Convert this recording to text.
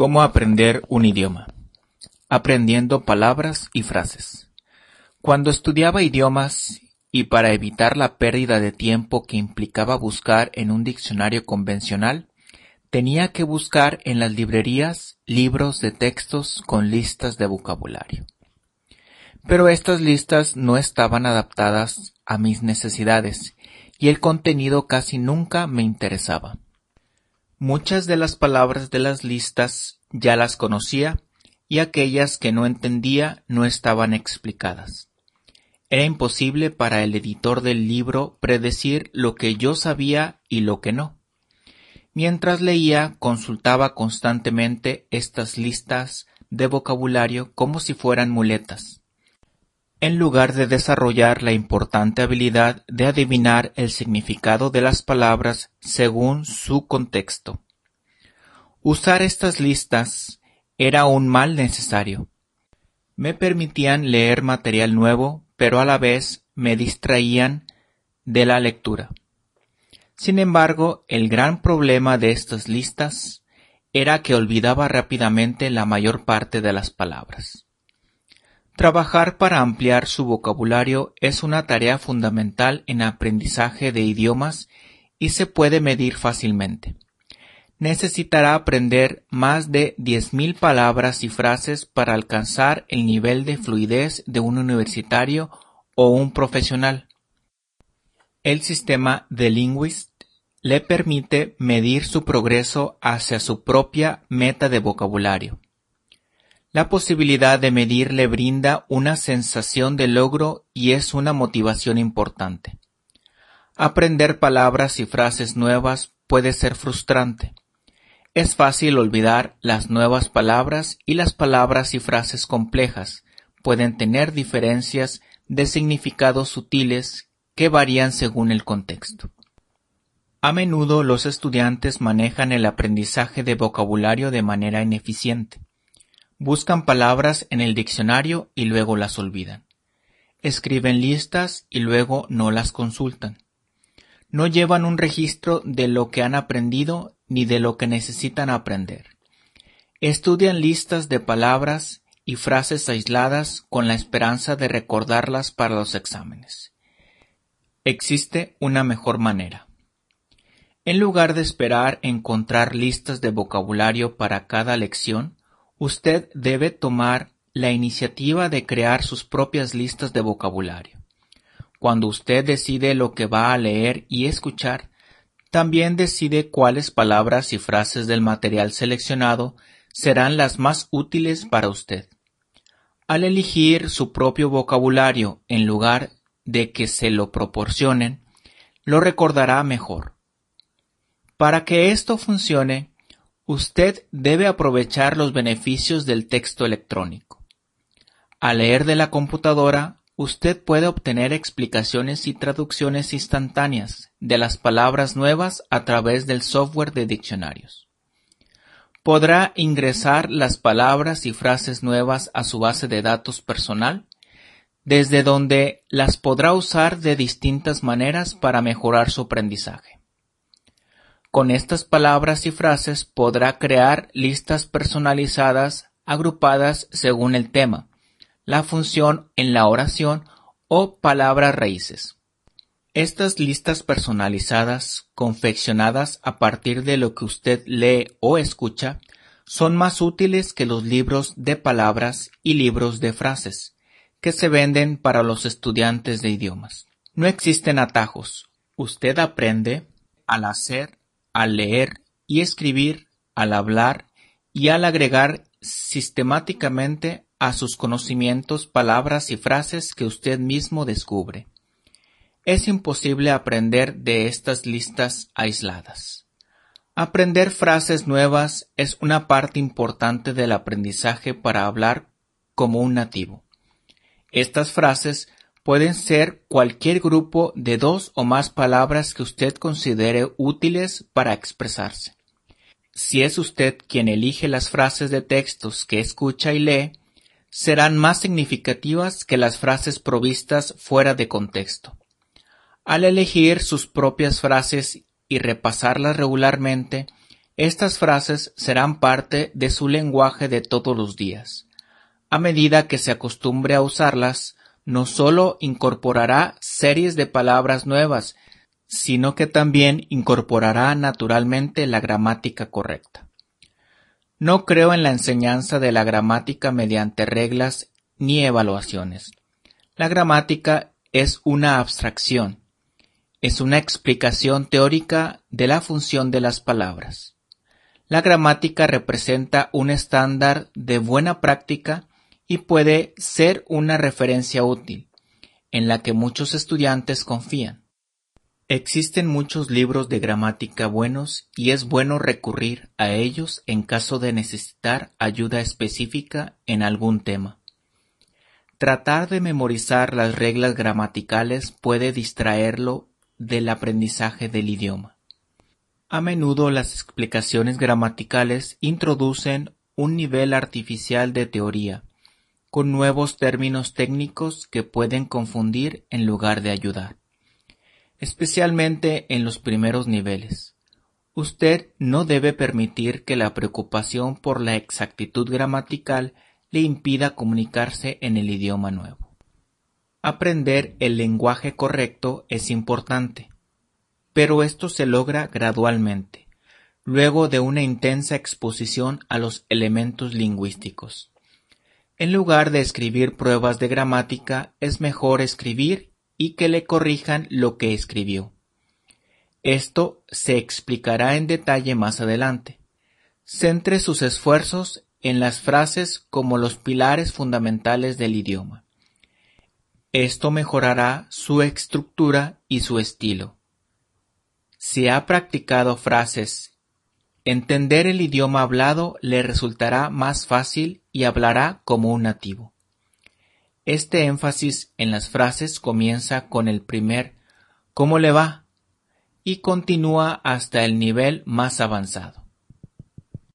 Cómo aprender un idioma. Aprendiendo palabras y frases. Cuando estudiaba idiomas y para evitar la pérdida de tiempo que implicaba buscar en un diccionario convencional, tenía que buscar en las librerías libros de textos con listas de vocabulario. Pero estas listas no estaban adaptadas a mis necesidades y el contenido casi nunca me interesaba. Muchas de las palabras de las listas ya las conocía y aquellas que no entendía no estaban explicadas. Era imposible para el editor del libro predecir lo que yo sabía y lo que no. Mientras leía, consultaba constantemente estas listas de vocabulario como si fueran muletas en lugar de desarrollar la importante habilidad de adivinar el significado de las palabras según su contexto. Usar estas listas era un mal necesario. Me permitían leer material nuevo, pero a la vez me distraían de la lectura. Sin embargo, el gran problema de estas listas era que olvidaba rápidamente la mayor parte de las palabras. Trabajar para ampliar su vocabulario es una tarea fundamental en aprendizaje de idiomas y se puede medir fácilmente. Necesitará aprender más de 10.000 palabras y frases para alcanzar el nivel de fluidez de un universitario o un profesional. El sistema de Linguist le permite medir su progreso hacia su propia meta de vocabulario. La posibilidad de medir le brinda una sensación de logro y es una motivación importante. Aprender palabras y frases nuevas puede ser frustrante. Es fácil olvidar las nuevas palabras y las palabras y frases complejas pueden tener diferencias de significados sutiles que varían según el contexto. A menudo los estudiantes manejan el aprendizaje de vocabulario de manera ineficiente. Buscan palabras en el diccionario y luego las olvidan. Escriben listas y luego no las consultan. No llevan un registro de lo que han aprendido ni de lo que necesitan aprender. Estudian listas de palabras y frases aisladas con la esperanza de recordarlas para los exámenes. Existe una mejor manera. En lugar de esperar encontrar listas de vocabulario para cada lección, Usted debe tomar la iniciativa de crear sus propias listas de vocabulario. Cuando usted decide lo que va a leer y escuchar, también decide cuáles palabras y frases del material seleccionado serán las más útiles para usted. Al elegir su propio vocabulario en lugar de que se lo proporcionen, lo recordará mejor. Para que esto funcione, Usted debe aprovechar los beneficios del texto electrónico. Al leer de la computadora, usted puede obtener explicaciones y traducciones instantáneas de las palabras nuevas a través del software de diccionarios. Podrá ingresar las palabras y frases nuevas a su base de datos personal, desde donde las podrá usar de distintas maneras para mejorar su aprendizaje. Con estas palabras y frases podrá crear listas personalizadas agrupadas según el tema, la función en la oración o palabras raíces. Estas listas personalizadas, confeccionadas a partir de lo que usted lee o escucha, son más útiles que los libros de palabras y libros de frases que se venden para los estudiantes de idiomas. No existen atajos. Usted aprende al hacer al leer y escribir, al hablar y al agregar sistemáticamente a sus conocimientos palabras y frases que usted mismo descubre. Es imposible aprender de estas listas aisladas. Aprender frases nuevas es una parte importante del aprendizaje para hablar como un nativo. Estas frases Pueden ser cualquier grupo de dos o más palabras que usted considere útiles para expresarse. Si es usted quien elige las frases de textos que escucha y lee, serán más significativas que las frases provistas fuera de contexto. Al elegir sus propias frases y repasarlas regularmente, Estas frases serán parte de su lenguaje de todos los días. A medida que se acostumbre a usarlas, no solo incorporará series de palabras nuevas, sino que también incorporará naturalmente la gramática correcta. No creo en la enseñanza de la gramática mediante reglas ni evaluaciones. La gramática es una abstracción, es una explicación teórica de la función de las palabras. La gramática representa un estándar de buena práctica y puede ser una referencia útil, en la que muchos estudiantes confían. Existen muchos libros de gramática buenos y es bueno recurrir a ellos en caso de necesitar ayuda específica en algún tema. Tratar de memorizar las reglas gramaticales puede distraerlo del aprendizaje del idioma. A menudo las explicaciones gramaticales introducen un nivel artificial de teoría, con nuevos términos técnicos que pueden confundir en lugar de ayudar, especialmente en los primeros niveles. Usted no debe permitir que la preocupación por la exactitud gramatical le impida comunicarse en el idioma nuevo. Aprender el lenguaje correcto es importante, pero esto se logra gradualmente, luego de una intensa exposición a los elementos lingüísticos. En lugar de escribir pruebas de gramática, es mejor escribir y que le corrijan lo que escribió. Esto se explicará en detalle más adelante. Centre sus esfuerzos en las frases como los pilares fundamentales del idioma. Esto mejorará su estructura y su estilo. Si ha practicado frases, entender el idioma hablado le resultará más fácil y hablará como un nativo. Este énfasis en las frases comienza con el primer ¿cómo le va? y continúa hasta el nivel más avanzado.